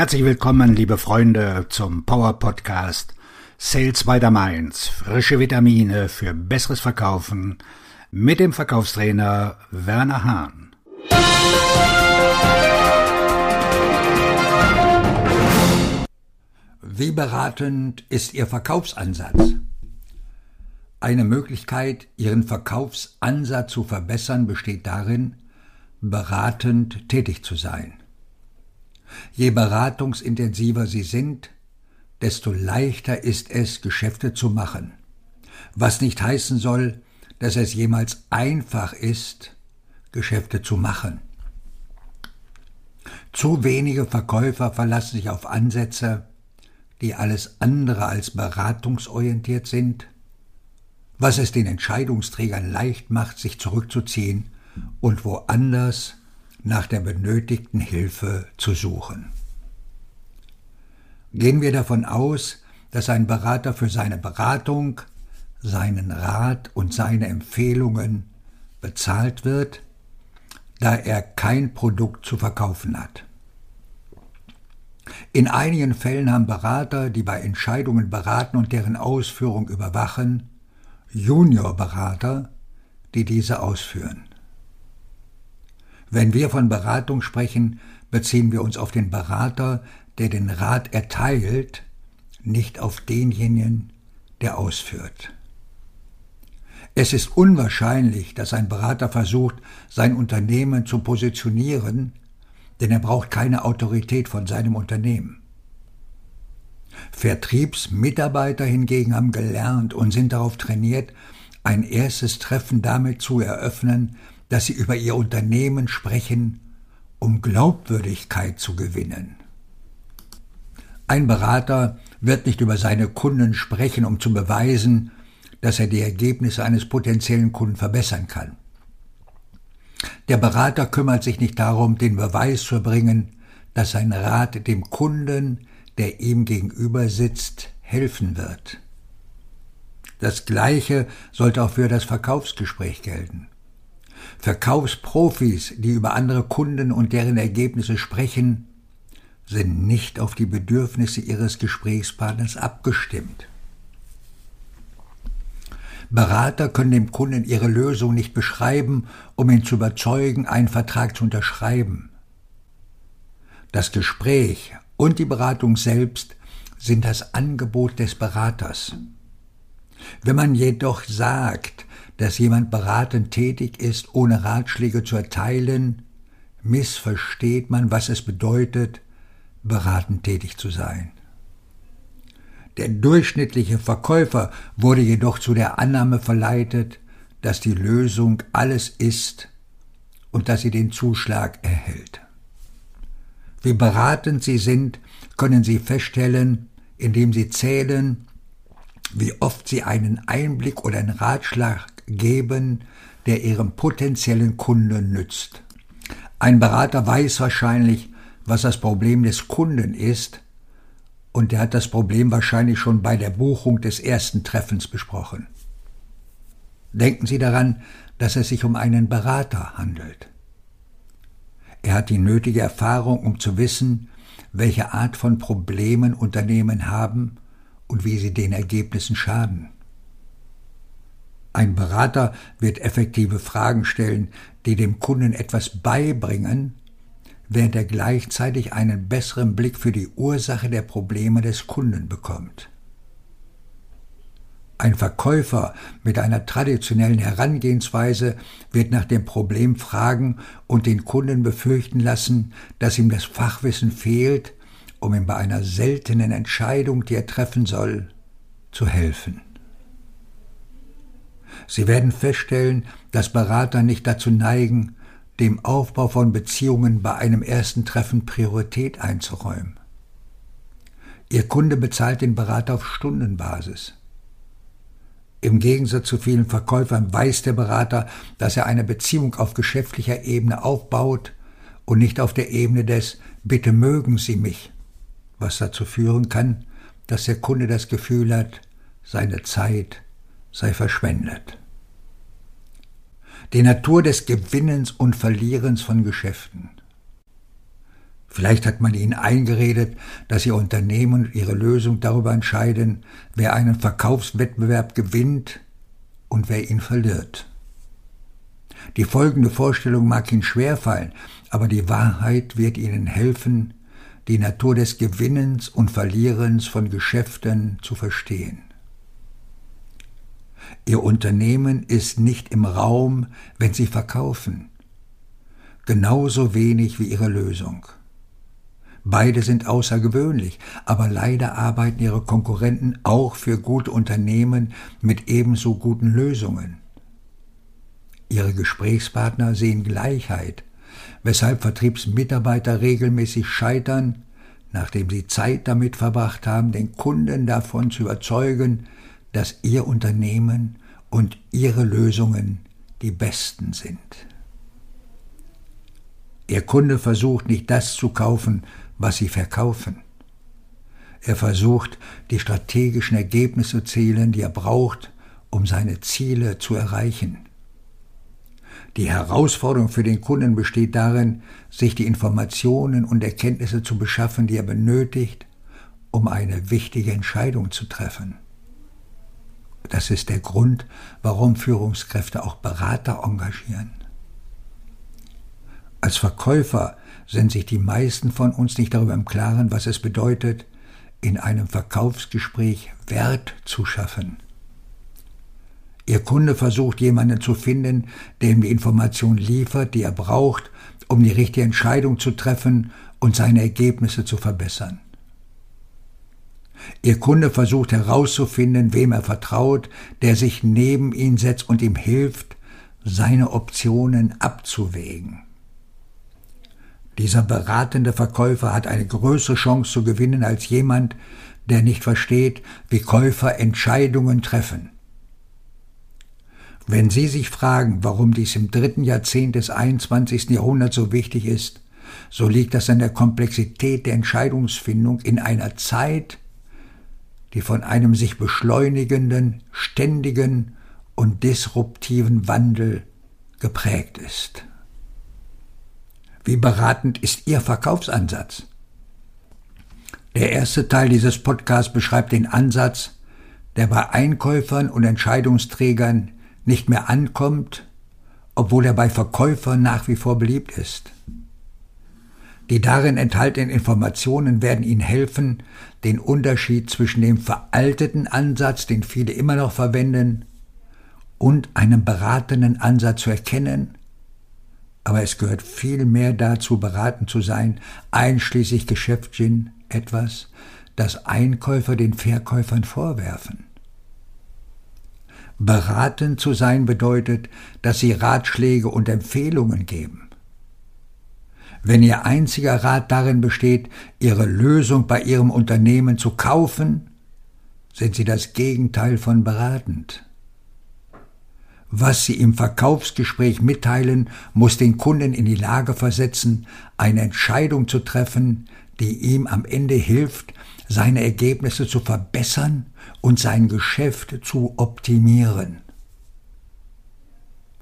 Herzlich willkommen, liebe Freunde, zum Power Podcast Sales by the Mainz. Frische Vitamine für besseres Verkaufen mit dem Verkaufstrainer Werner Hahn. Wie beratend ist Ihr Verkaufsansatz? Eine Möglichkeit, Ihren Verkaufsansatz zu verbessern, besteht darin, beratend tätig zu sein. Je beratungsintensiver Sie sind, desto leichter ist es, Geschäfte zu machen. Was nicht heißen soll, dass es jemals einfach ist, Geschäfte zu machen. Zu wenige Verkäufer verlassen sich auf Ansätze, die alles andere als beratungsorientiert sind, was es den Entscheidungsträgern leicht macht, sich zurückzuziehen und woanders nach der benötigten Hilfe zu suchen. Gehen wir davon aus, dass ein Berater für seine Beratung, seinen Rat und seine Empfehlungen bezahlt wird, da er kein Produkt zu verkaufen hat. In einigen Fällen haben Berater, die bei Entscheidungen beraten und deren Ausführung überwachen, Juniorberater, die diese ausführen. Wenn wir von Beratung sprechen, beziehen wir uns auf den Berater, der den Rat erteilt, nicht auf denjenigen, der ausführt. Es ist unwahrscheinlich, dass ein Berater versucht, sein Unternehmen zu positionieren, denn er braucht keine Autorität von seinem Unternehmen. Vertriebsmitarbeiter hingegen haben gelernt und sind darauf trainiert, ein erstes Treffen damit zu eröffnen, dass sie über ihr Unternehmen sprechen, um Glaubwürdigkeit zu gewinnen. Ein Berater wird nicht über seine Kunden sprechen, um zu beweisen, dass er die Ergebnisse eines potenziellen Kunden verbessern kann. Der Berater kümmert sich nicht darum, den Beweis zu erbringen, dass sein Rat dem Kunden, der ihm gegenüber sitzt, helfen wird. Das Gleiche sollte auch für das Verkaufsgespräch gelten. Verkaufsprofis, die über andere Kunden und deren Ergebnisse sprechen, sind nicht auf die Bedürfnisse ihres Gesprächspartners abgestimmt. Berater können dem Kunden ihre Lösung nicht beschreiben, um ihn zu überzeugen, einen Vertrag zu unterschreiben. Das Gespräch und die Beratung selbst sind das Angebot des Beraters. Wenn man jedoch sagt, dass jemand beratend tätig ist, ohne Ratschläge zu erteilen, missversteht man, was es bedeutet, beratend tätig zu sein. Der durchschnittliche Verkäufer wurde jedoch zu der Annahme verleitet, dass die Lösung alles ist und dass sie den Zuschlag erhält. Wie beratend sie sind, können sie feststellen, indem sie zählen, wie oft sie einen Einblick oder einen Ratschlag geben, der ihrem potenziellen Kunden nützt. Ein Berater weiß wahrscheinlich, was das Problem des Kunden ist, und er hat das Problem wahrscheinlich schon bei der Buchung des ersten Treffens besprochen. Denken Sie daran, dass es sich um einen Berater handelt. Er hat die nötige Erfahrung, um zu wissen, welche Art von Problemen Unternehmen haben und wie sie den Ergebnissen schaden. Ein Berater wird effektive Fragen stellen, die dem Kunden etwas beibringen, während er gleichzeitig einen besseren Blick für die Ursache der Probleme des Kunden bekommt. Ein Verkäufer mit einer traditionellen Herangehensweise wird nach dem Problem fragen und den Kunden befürchten lassen, dass ihm das Fachwissen fehlt, um ihm bei einer seltenen Entscheidung, die er treffen soll, zu helfen. Sie werden feststellen, dass Berater nicht dazu neigen, dem Aufbau von Beziehungen bei einem ersten Treffen Priorität einzuräumen. Ihr Kunde bezahlt den Berater auf Stundenbasis. Im Gegensatz zu vielen Verkäufern weiß der Berater, dass er eine Beziehung auf geschäftlicher Ebene aufbaut und nicht auf der Ebene des Bitte mögen Sie mich, was dazu führen kann, dass der Kunde das Gefühl hat, seine Zeit sei verschwendet. Die Natur des Gewinnens und Verlierens von Geschäften. Vielleicht hat man ihnen eingeredet, dass ihr Unternehmen und ihre Lösung darüber entscheiden, wer einen Verkaufswettbewerb gewinnt und wer ihn verliert. Die folgende Vorstellung mag Ihnen schwerfallen, aber die Wahrheit wird Ihnen helfen, die Natur des Gewinnens und Verlierens von Geschäften zu verstehen. Ihr Unternehmen ist nicht im Raum, wenn Sie verkaufen, genauso wenig wie Ihre Lösung. Beide sind außergewöhnlich, aber leider arbeiten ihre Konkurrenten auch für gute Unternehmen mit ebenso guten Lösungen. Ihre Gesprächspartner sehen Gleichheit, weshalb Vertriebsmitarbeiter regelmäßig scheitern, nachdem sie Zeit damit verbracht haben, den Kunden davon zu überzeugen, dass ihr Unternehmen und ihre Lösungen die besten sind. Ihr Kunde versucht nicht das zu kaufen, was sie verkaufen. Er versucht, die strategischen Ergebnisse zu zählen, die er braucht, um seine Ziele zu erreichen. Die Herausforderung für den Kunden besteht darin, sich die Informationen und Erkenntnisse zu beschaffen, die er benötigt, um eine wichtige Entscheidung zu treffen. Das ist der Grund, warum Führungskräfte auch Berater engagieren. Als Verkäufer sind sich die meisten von uns nicht darüber im Klaren, was es bedeutet, in einem Verkaufsgespräch Wert zu schaffen. Ihr Kunde versucht jemanden zu finden, der ihm die Information liefert, die er braucht, um die richtige Entscheidung zu treffen und seine Ergebnisse zu verbessern. Ihr Kunde versucht herauszufinden, wem er vertraut, der sich neben ihn setzt und ihm hilft, seine Optionen abzuwägen. Dieser beratende Verkäufer hat eine größere Chance zu gewinnen als jemand, der nicht versteht, wie Käufer Entscheidungen treffen. Wenn Sie sich fragen, warum dies im dritten Jahrzehnt des 21. Jahrhunderts so wichtig ist, so liegt das an der Komplexität der Entscheidungsfindung in einer Zeit, die von einem sich beschleunigenden, ständigen und disruptiven Wandel geprägt ist. Wie beratend ist Ihr Verkaufsansatz? Der erste Teil dieses Podcasts beschreibt den Ansatz, der bei Einkäufern und Entscheidungsträgern nicht mehr ankommt, obwohl er bei Verkäufern nach wie vor beliebt ist. Die darin enthaltenen Informationen werden Ihnen helfen, den Unterschied zwischen dem veralteten Ansatz, den viele immer noch verwenden, und einem beratenden Ansatz zu erkennen aber es gehört viel mehr dazu, beraten zu sein, einschließlich Geschäftssinn, etwas, das Einkäufer den Verkäufern vorwerfen. Beraten zu sein bedeutet, dass sie Ratschläge und Empfehlungen geben. Wenn ihr einziger Rat darin besteht, ihre Lösung bei ihrem Unternehmen zu kaufen, sind sie das Gegenteil von beratend. Was Sie im Verkaufsgespräch mitteilen, muss den Kunden in die Lage versetzen, eine Entscheidung zu treffen, die ihm am Ende hilft, seine Ergebnisse zu verbessern und sein Geschäft zu optimieren.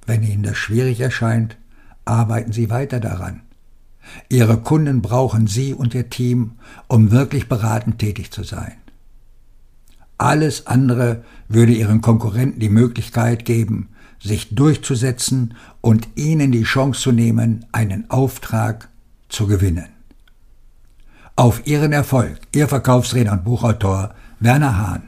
Wenn Ihnen das schwierig erscheint, arbeiten Sie weiter daran. Ihre Kunden brauchen Sie und Ihr Team, um wirklich beratend tätig zu sein. Alles andere würde Ihren Konkurrenten die Möglichkeit geben, sich durchzusetzen und ihnen die Chance zu nehmen, einen Auftrag zu gewinnen. Auf Ihren Erfolg, Ihr Verkaufsredner und Buchautor Werner Hahn.